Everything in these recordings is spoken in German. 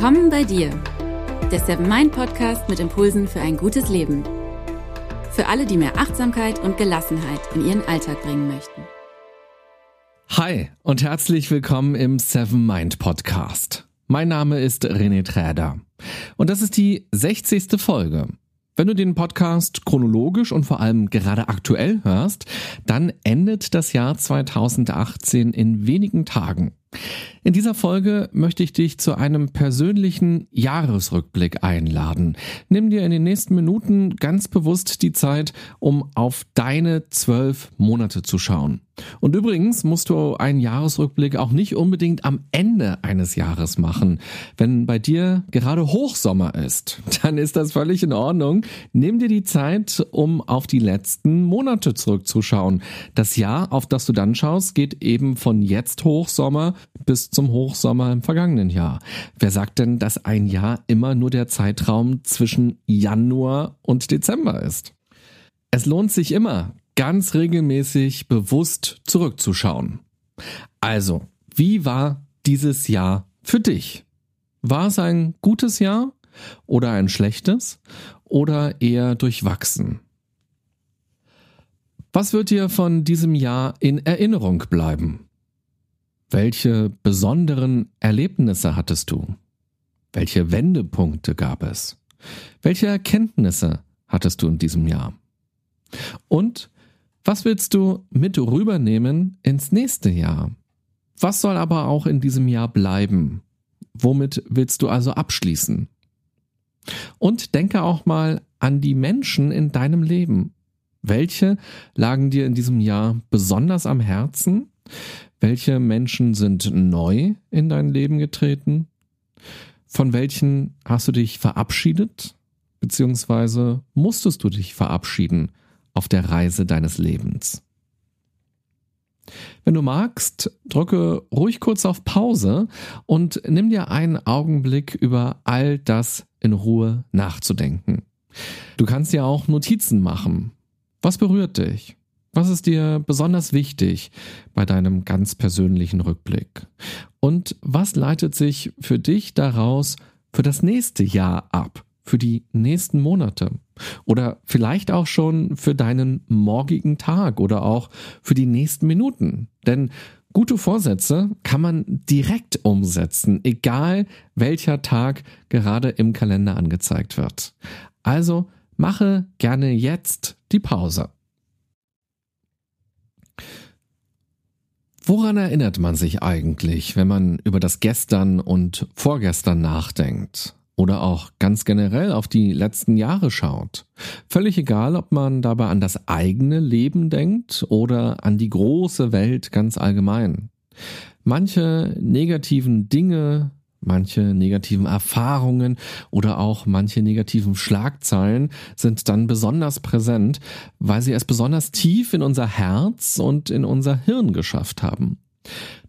Willkommen bei dir, der Seven Mind Podcast mit Impulsen für ein gutes Leben. Für alle, die mehr Achtsamkeit und Gelassenheit in ihren Alltag bringen möchten. Hi und herzlich willkommen im Seven Mind Podcast. Mein Name ist René Träder und das ist die 60. Folge. Wenn du den Podcast chronologisch und vor allem gerade aktuell hörst, dann endet das Jahr 2018 in wenigen Tagen. In dieser Folge möchte ich dich zu einem persönlichen Jahresrückblick einladen. Nimm dir in den nächsten Minuten ganz bewusst die Zeit, um auf deine zwölf Monate zu schauen. Und übrigens musst du einen Jahresrückblick auch nicht unbedingt am Ende eines Jahres machen. Wenn bei dir gerade Hochsommer ist, dann ist das völlig in Ordnung. Nimm dir die Zeit, um auf die letzten Monate zurückzuschauen. Das Jahr, auf das du dann schaust, geht eben von jetzt Hochsommer bis zum Hochsommer im vergangenen Jahr. Wer sagt denn, dass ein Jahr immer nur der Zeitraum zwischen Januar und Dezember ist? Es lohnt sich immer, ganz regelmäßig bewusst zurückzuschauen. Also, wie war dieses Jahr für dich? War es ein gutes Jahr oder ein schlechtes oder eher durchwachsen? Was wird dir von diesem Jahr in Erinnerung bleiben? Welche besonderen Erlebnisse hattest du? Welche Wendepunkte gab es? Welche Erkenntnisse hattest du in diesem Jahr? Und was willst du mit rübernehmen ins nächste Jahr? Was soll aber auch in diesem Jahr bleiben? Womit willst du also abschließen? Und denke auch mal an die Menschen in deinem Leben. Welche lagen dir in diesem Jahr besonders am Herzen? Welche Menschen sind neu in dein Leben getreten? Von welchen hast du dich verabschiedet? Beziehungsweise musstest du dich verabschieden auf der Reise deines Lebens? Wenn du magst, drücke ruhig kurz auf Pause und nimm dir einen Augenblick über all das in Ruhe nachzudenken. Du kannst dir auch Notizen machen. Was berührt dich? Was ist dir besonders wichtig bei deinem ganz persönlichen Rückblick? Und was leitet sich für dich daraus für das nächste Jahr ab, für die nächsten Monate? Oder vielleicht auch schon für deinen morgigen Tag oder auch für die nächsten Minuten? Denn Gute Vorsätze kann man direkt umsetzen, egal welcher Tag gerade im Kalender angezeigt wird. Also mache gerne jetzt die Pause. Woran erinnert man sich eigentlich, wenn man über das Gestern und Vorgestern nachdenkt? Oder auch ganz generell auf die letzten Jahre schaut. Völlig egal, ob man dabei an das eigene Leben denkt oder an die große Welt ganz allgemein. Manche negativen Dinge, Manche negativen Erfahrungen oder auch manche negativen Schlagzeilen sind dann besonders präsent, weil sie es besonders tief in unser Herz und in unser Hirn geschafft haben.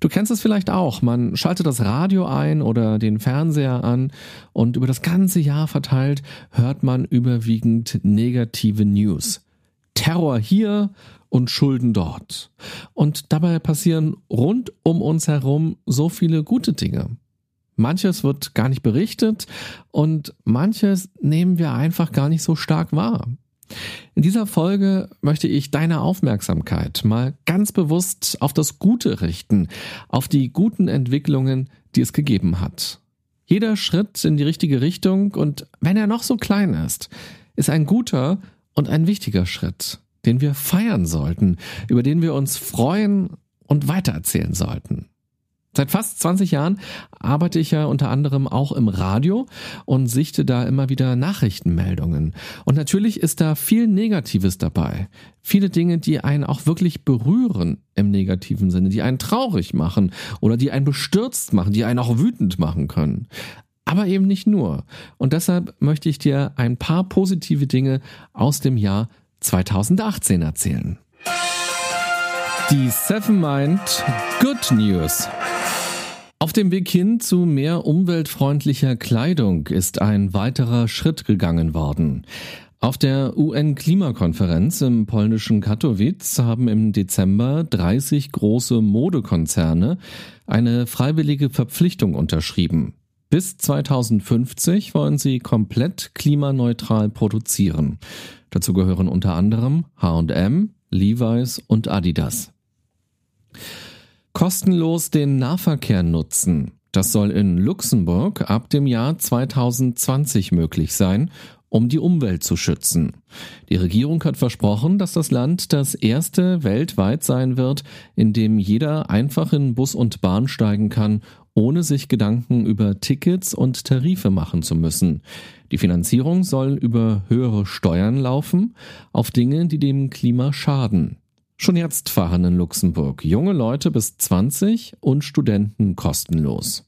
Du kennst es vielleicht auch. Man schaltet das Radio ein oder den Fernseher an und über das ganze Jahr verteilt hört man überwiegend negative News. Terror hier und Schulden dort. Und dabei passieren rund um uns herum so viele gute Dinge. Manches wird gar nicht berichtet und manches nehmen wir einfach gar nicht so stark wahr. In dieser Folge möchte ich deine Aufmerksamkeit mal ganz bewusst auf das Gute richten, auf die guten Entwicklungen, die es gegeben hat. Jeder Schritt in die richtige Richtung und wenn er noch so klein ist, ist ein guter und ein wichtiger Schritt, den wir feiern sollten, über den wir uns freuen und weitererzählen sollten. Seit fast 20 Jahren arbeite ich ja unter anderem auch im Radio und sichte da immer wieder Nachrichtenmeldungen. Und natürlich ist da viel Negatives dabei. Viele Dinge, die einen auch wirklich berühren im negativen Sinne, die einen traurig machen oder die einen bestürzt machen, die einen auch wütend machen können. Aber eben nicht nur. Und deshalb möchte ich dir ein paar positive Dinge aus dem Jahr 2018 erzählen. Die Seven Mind Good News. Auf dem Weg hin zu mehr umweltfreundlicher Kleidung ist ein weiterer Schritt gegangen worden. Auf der UN-Klimakonferenz im polnischen Katowice haben im Dezember 30 große Modekonzerne eine freiwillige Verpflichtung unterschrieben. Bis 2050 wollen sie komplett klimaneutral produzieren. Dazu gehören unter anderem H&M, Levi's und Adidas. Kostenlos den Nahverkehr nutzen. Das soll in Luxemburg ab dem Jahr 2020 möglich sein, um die Umwelt zu schützen. Die Regierung hat versprochen, dass das Land das erste weltweit sein wird, in dem jeder einfach in Bus und Bahn steigen kann, ohne sich Gedanken über Tickets und Tarife machen zu müssen. Die Finanzierung soll über höhere Steuern laufen auf Dinge, die dem Klima schaden. Schon jetzt fahren in Luxemburg junge Leute bis 20 und Studenten kostenlos.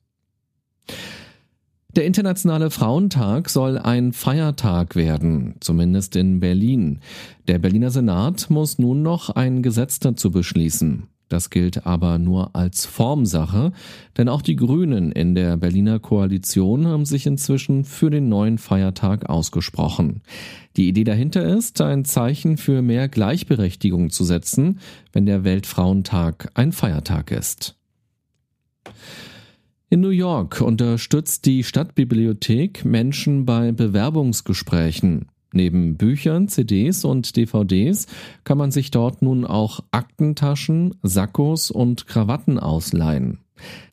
Der Internationale Frauentag soll ein Feiertag werden, zumindest in Berlin. Der Berliner Senat muss nun noch ein Gesetz dazu beschließen. Das gilt aber nur als Formsache, denn auch die Grünen in der Berliner Koalition haben sich inzwischen für den neuen Feiertag ausgesprochen. Die Idee dahinter ist, ein Zeichen für mehr Gleichberechtigung zu setzen, wenn der Weltfrauentag ein Feiertag ist. In New York unterstützt die Stadtbibliothek Menschen bei Bewerbungsgesprächen. Neben Büchern, CDs und DVDs kann man sich dort nun auch Aktentaschen, Sakkos und Krawatten ausleihen.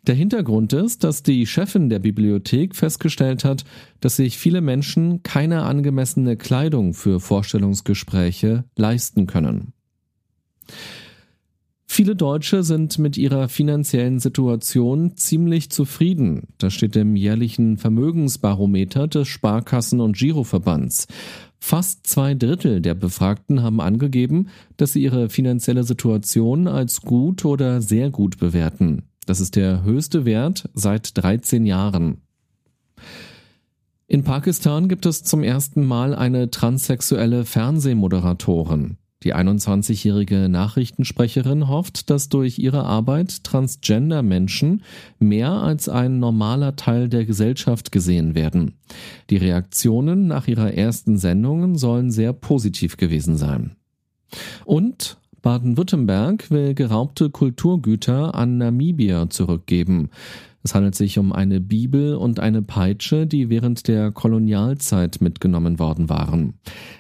Der Hintergrund ist, dass die Chefin der Bibliothek festgestellt hat, dass sich viele Menschen keine angemessene Kleidung für Vorstellungsgespräche leisten können. Viele Deutsche sind mit ihrer finanziellen Situation ziemlich zufrieden. Das steht im jährlichen Vermögensbarometer des Sparkassen- und Giroverbands. Fast zwei Drittel der Befragten haben angegeben, dass sie ihre finanzielle Situation als gut oder sehr gut bewerten. Das ist der höchste Wert seit 13 Jahren. In Pakistan gibt es zum ersten Mal eine transsexuelle Fernsehmoderatorin. Die 21-jährige Nachrichtensprecherin hofft, dass durch ihre Arbeit Transgender-Menschen mehr als ein normaler Teil der Gesellschaft gesehen werden. Die Reaktionen nach ihrer ersten Sendungen sollen sehr positiv gewesen sein. Und Baden-Württemberg will geraubte Kulturgüter an Namibia zurückgeben. Es handelt sich um eine Bibel und eine Peitsche, die während der Kolonialzeit mitgenommen worden waren.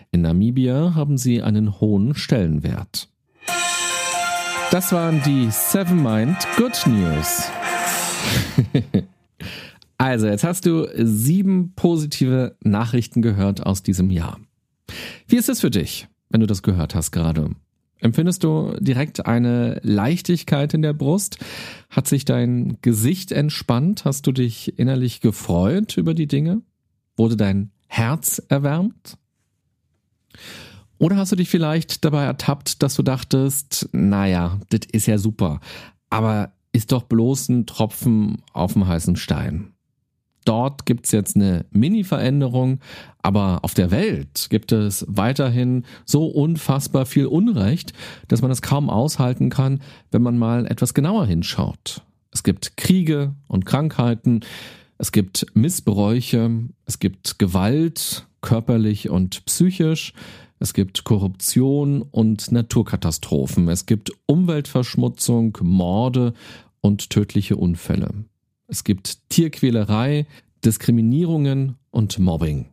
In Namibia haben sie einen hohen Stellenwert. Das waren die Seven Mind Good News. also, jetzt hast du sieben positive Nachrichten gehört aus diesem Jahr. Wie ist es für dich, wenn du das gehört hast gerade? Empfindest du direkt eine Leichtigkeit in der Brust? Hat sich dein Gesicht entspannt? Hast du dich innerlich gefreut über die Dinge? Wurde dein Herz erwärmt? Oder hast du dich vielleicht dabei ertappt, dass du dachtest, naja, das ist ja super, aber ist doch bloß ein Tropfen auf dem heißen Stein. Dort gibt's jetzt eine Mini-Veränderung, aber auf der Welt gibt es weiterhin so unfassbar viel Unrecht, dass man es kaum aushalten kann, wenn man mal etwas genauer hinschaut. Es gibt Kriege und Krankheiten, es gibt Missbräuche, es gibt Gewalt, körperlich und psychisch, es gibt Korruption und Naturkatastrophen, es gibt Umweltverschmutzung, Morde und tödliche Unfälle. Es gibt Tierquälerei, Diskriminierungen und Mobbing.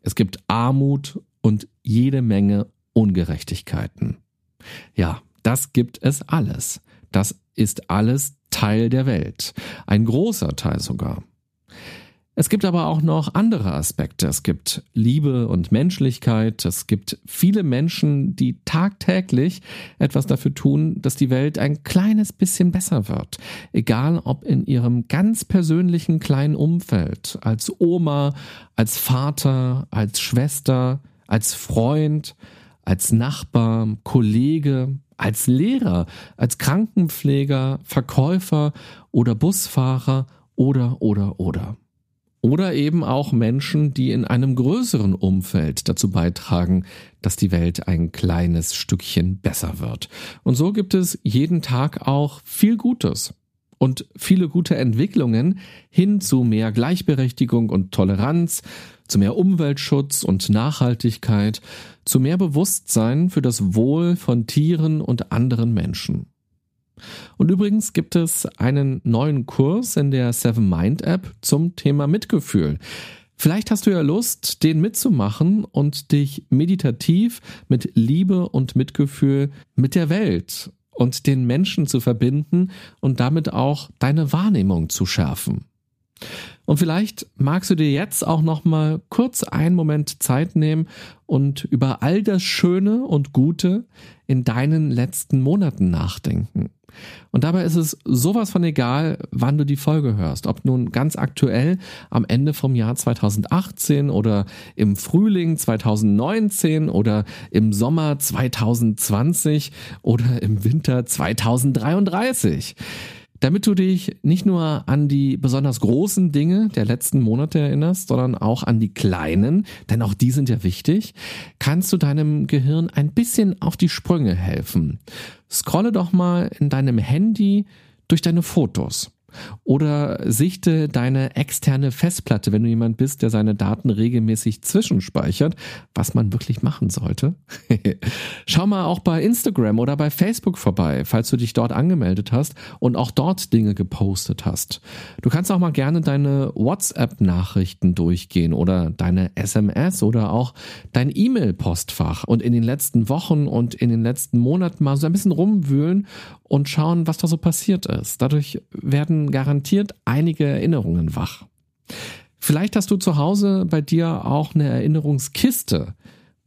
Es gibt Armut und jede Menge Ungerechtigkeiten. Ja, das gibt es alles. Das ist alles Teil der Welt. Ein großer Teil sogar. Es gibt aber auch noch andere Aspekte. Es gibt Liebe und Menschlichkeit. Es gibt viele Menschen, die tagtäglich etwas dafür tun, dass die Welt ein kleines bisschen besser wird. Egal ob in ihrem ganz persönlichen kleinen Umfeld, als Oma, als Vater, als Schwester, als Freund, als Nachbar, Kollege, als Lehrer, als Krankenpfleger, Verkäufer oder Busfahrer oder oder oder. Oder eben auch Menschen, die in einem größeren Umfeld dazu beitragen, dass die Welt ein kleines Stückchen besser wird. Und so gibt es jeden Tag auch viel Gutes und viele gute Entwicklungen hin zu mehr Gleichberechtigung und Toleranz, zu mehr Umweltschutz und Nachhaltigkeit, zu mehr Bewusstsein für das Wohl von Tieren und anderen Menschen. Und übrigens gibt es einen neuen Kurs in der Seven Mind App zum Thema Mitgefühl. Vielleicht hast du ja Lust, den mitzumachen und dich meditativ mit Liebe und Mitgefühl mit der Welt und den Menschen zu verbinden und damit auch deine Wahrnehmung zu schärfen. Und vielleicht magst du dir jetzt auch noch mal kurz einen Moment Zeit nehmen und über all das Schöne und Gute in deinen letzten Monaten nachdenken. Und dabei ist es sowas von egal, wann du die Folge hörst. Ob nun ganz aktuell am Ende vom Jahr 2018 oder im Frühling 2019 oder im Sommer 2020 oder im Winter 2033 damit du dich nicht nur an die besonders großen Dinge der letzten Monate erinnerst, sondern auch an die kleinen, denn auch die sind ja wichtig, kannst du deinem Gehirn ein bisschen auf die Sprünge helfen. Scrolle doch mal in deinem Handy durch deine Fotos. Oder sichte deine externe Festplatte, wenn du jemand bist, der seine Daten regelmäßig zwischenspeichert, was man wirklich machen sollte. Schau mal auch bei Instagram oder bei Facebook vorbei, falls du dich dort angemeldet hast und auch dort Dinge gepostet hast. Du kannst auch mal gerne deine WhatsApp-Nachrichten durchgehen oder deine SMS oder auch dein E-Mail-Postfach und in den letzten Wochen und in den letzten Monaten mal so ein bisschen rumwühlen und schauen, was da so passiert ist. Dadurch werden garantiert einige Erinnerungen wach. Vielleicht hast du zu Hause bei dir auch eine Erinnerungskiste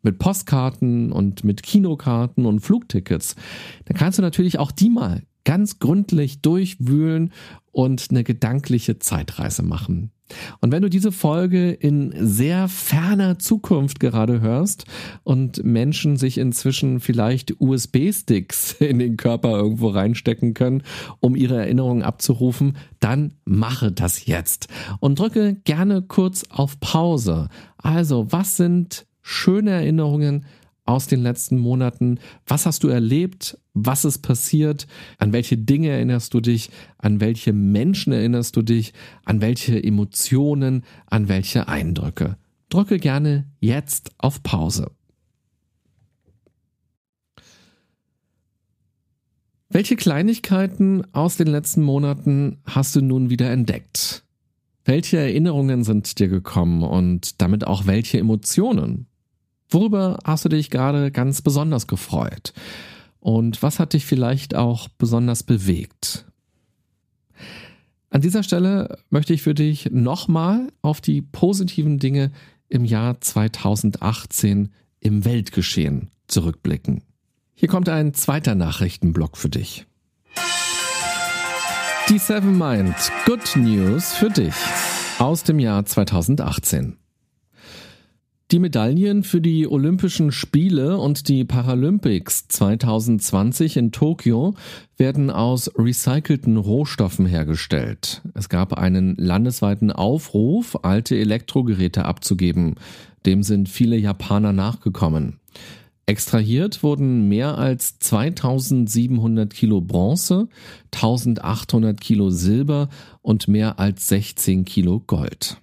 mit Postkarten und mit Kinokarten und Flugtickets. Da kannst du natürlich auch die mal ganz gründlich durchwühlen und eine gedankliche Zeitreise machen. Und wenn du diese Folge in sehr ferner Zukunft gerade hörst und Menschen sich inzwischen vielleicht USB-Sticks in den Körper irgendwo reinstecken können, um ihre Erinnerungen abzurufen, dann mache das jetzt und drücke gerne kurz auf Pause. Also, was sind schöne Erinnerungen aus den letzten Monaten? Was hast du erlebt? Was ist passiert? An welche Dinge erinnerst du dich? An welche Menschen erinnerst du dich? An welche Emotionen? An welche Eindrücke? Drücke gerne jetzt auf Pause. Welche Kleinigkeiten aus den letzten Monaten hast du nun wieder entdeckt? Welche Erinnerungen sind dir gekommen und damit auch welche Emotionen? Worüber hast du dich gerade ganz besonders gefreut? Und was hat dich vielleicht auch besonders bewegt? An dieser Stelle möchte ich für dich nochmal auf die positiven Dinge im Jahr 2018 im Weltgeschehen zurückblicken. Hier kommt ein zweiter Nachrichtenblock für dich. Die Seven Mind Good News für dich aus dem Jahr 2018. Die Medaillen für die Olympischen Spiele und die Paralympics 2020 in Tokio werden aus recycelten Rohstoffen hergestellt. Es gab einen landesweiten Aufruf, alte Elektrogeräte abzugeben. Dem sind viele Japaner nachgekommen. Extrahiert wurden mehr als 2700 Kilo Bronze, 1800 Kilo Silber und mehr als 16 Kilo Gold.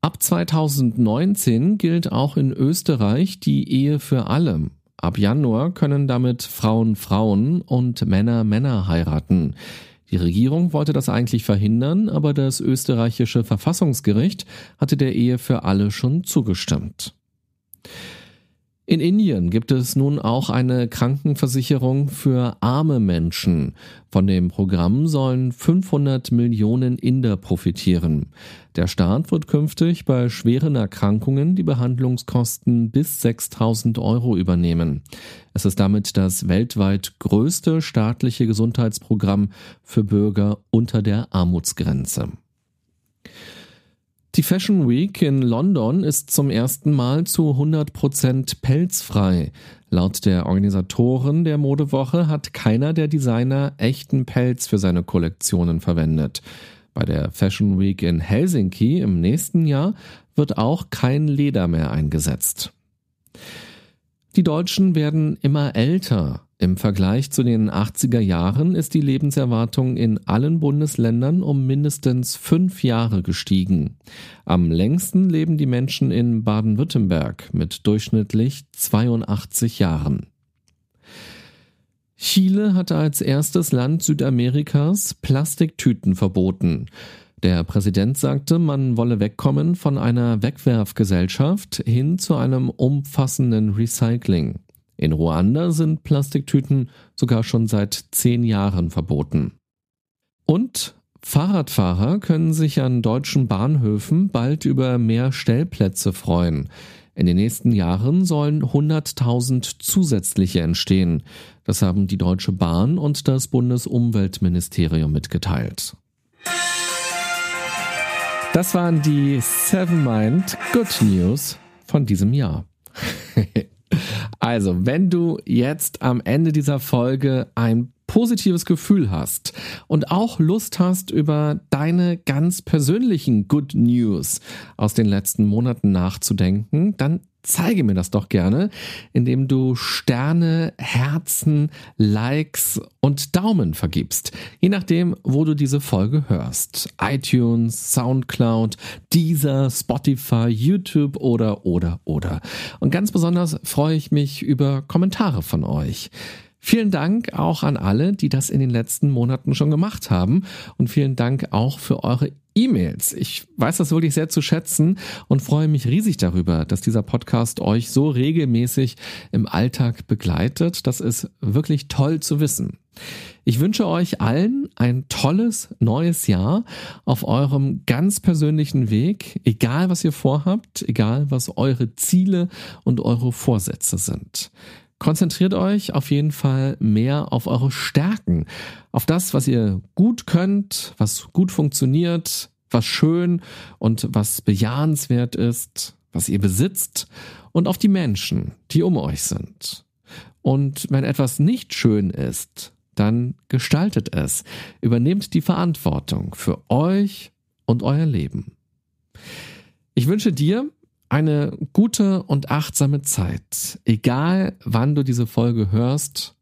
Ab 2019 gilt auch in Österreich die Ehe für alle. Ab Januar können damit Frauen Frauen und Männer Männer heiraten. Die Regierung wollte das eigentlich verhindern, aber das österreichische Verfassungsgericht hatte der Ehe für alle schon zugestimmt. In Indien gibt es nun auch eine Krankenversicherung für arme Menschen. Von dem Programm sollen 500 Millionen Inder profitieren. Der Staat wird künftig bei schweren Erkrankungen die Behandlungskosten bis 6000 Euro übernehmen. Es ist damit das weltweit größte staatliche Gesundheitsprogramm für Bürger unter der Armutsgrenze. Die Fashion Week in London ist zum ersten Mal zu 100% pelzfrei. Laut der Organisatoren der Modewoche hat keiner der Designer echten Pelz für seine Kollektionen verwendet. Bei der Fashion Week in Helsinki im nächsten Jahr wird auch kein Leder mehr eingesetzt. Die Deutschen werden immer älter. Im Vergleich zu den 80er Jahren ist die Lebenserwartung in allen Bundesländern um mindestens fünf Jahre gestiegen. Am längsten leben die Menschen in Baden-Württemberg mit durchschnittlich 82 Jahren. Chile hatte als erstes Land Südamerikas Plastiktüten verboten. Der Präsident sagte, man wolle wegkommen von einer Wegwerfgesellschaft hin zu einem umfassenden Recycling. In Ruanda sind Plastiktüten sogar schon seit zehn Jahren verboten. Und Fahrradfahrer können sich an deutschen Bahnhöfen bald über mehr Stellplätze freuen. In den nächsten Jahren sollen 100.000 zusätzliche entstehen. Das haben die Deutsche Bahn und das Bundesumweltministerium mitgeteilt. Das waren die Seven Mind Good News von diesem Jahr. also, wenn du jetzt am Ende dieser Folge ein positives Gefühl hast und auch Lust hast, über deine ganz persönlichen Good News aus den letzten Monaten nachzudenken, dann zeige mir das doch gerne, indem du Sterne, Herzen, Likes und Daumen vergibst. Je nachdem, wo du diese Folge hörst. iTunes, Soundcloud, Deezer, Spotify, YouTube oder, oder, oder. Und ganz besonders freue ich mich über Kommentare von euch. Vielen Dank auch an alle, die das in den letzten Monaten schon gemacht haben. Und vielen Dank auch für eure E-Mails. Ich weiß das wirklich sehr zu schätzen und freue mich riesig darüber, dass dieser Podcast euch so regelmäßig im Alltag begleitet. Das ist wirklich toll zu wissen. Ich wünsche euch allen ein tolles neues Jahr auf eurem ganz persönlichen Weg, egal was ihr vorhabt, egal was eure Ziele und eure Vorsätze sind. Konzentriert euch auf jeden Fall mehr auf eure Stärken, auf das, was ihr gut könnt, was gut funktioniert, was schön und was bejahenswert ist, was ihr besitzt und auf die Menschen, die um euch sind. Und wenn etwas nicht schön ist, dann gestaltet es, übernehmt die Verantwortung für euch und euer Leben. Ich wünsche dir eine gute und achtsame Zeit, egal wann du diese Folge hörst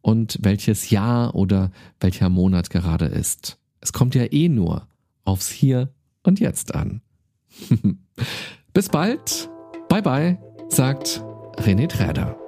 und welches Jahr oder welcher Monat gerade ist. Es kommt ja eh nur aufs Hier und Jetzt an. Bis bald, bye bye, sagt René Träder.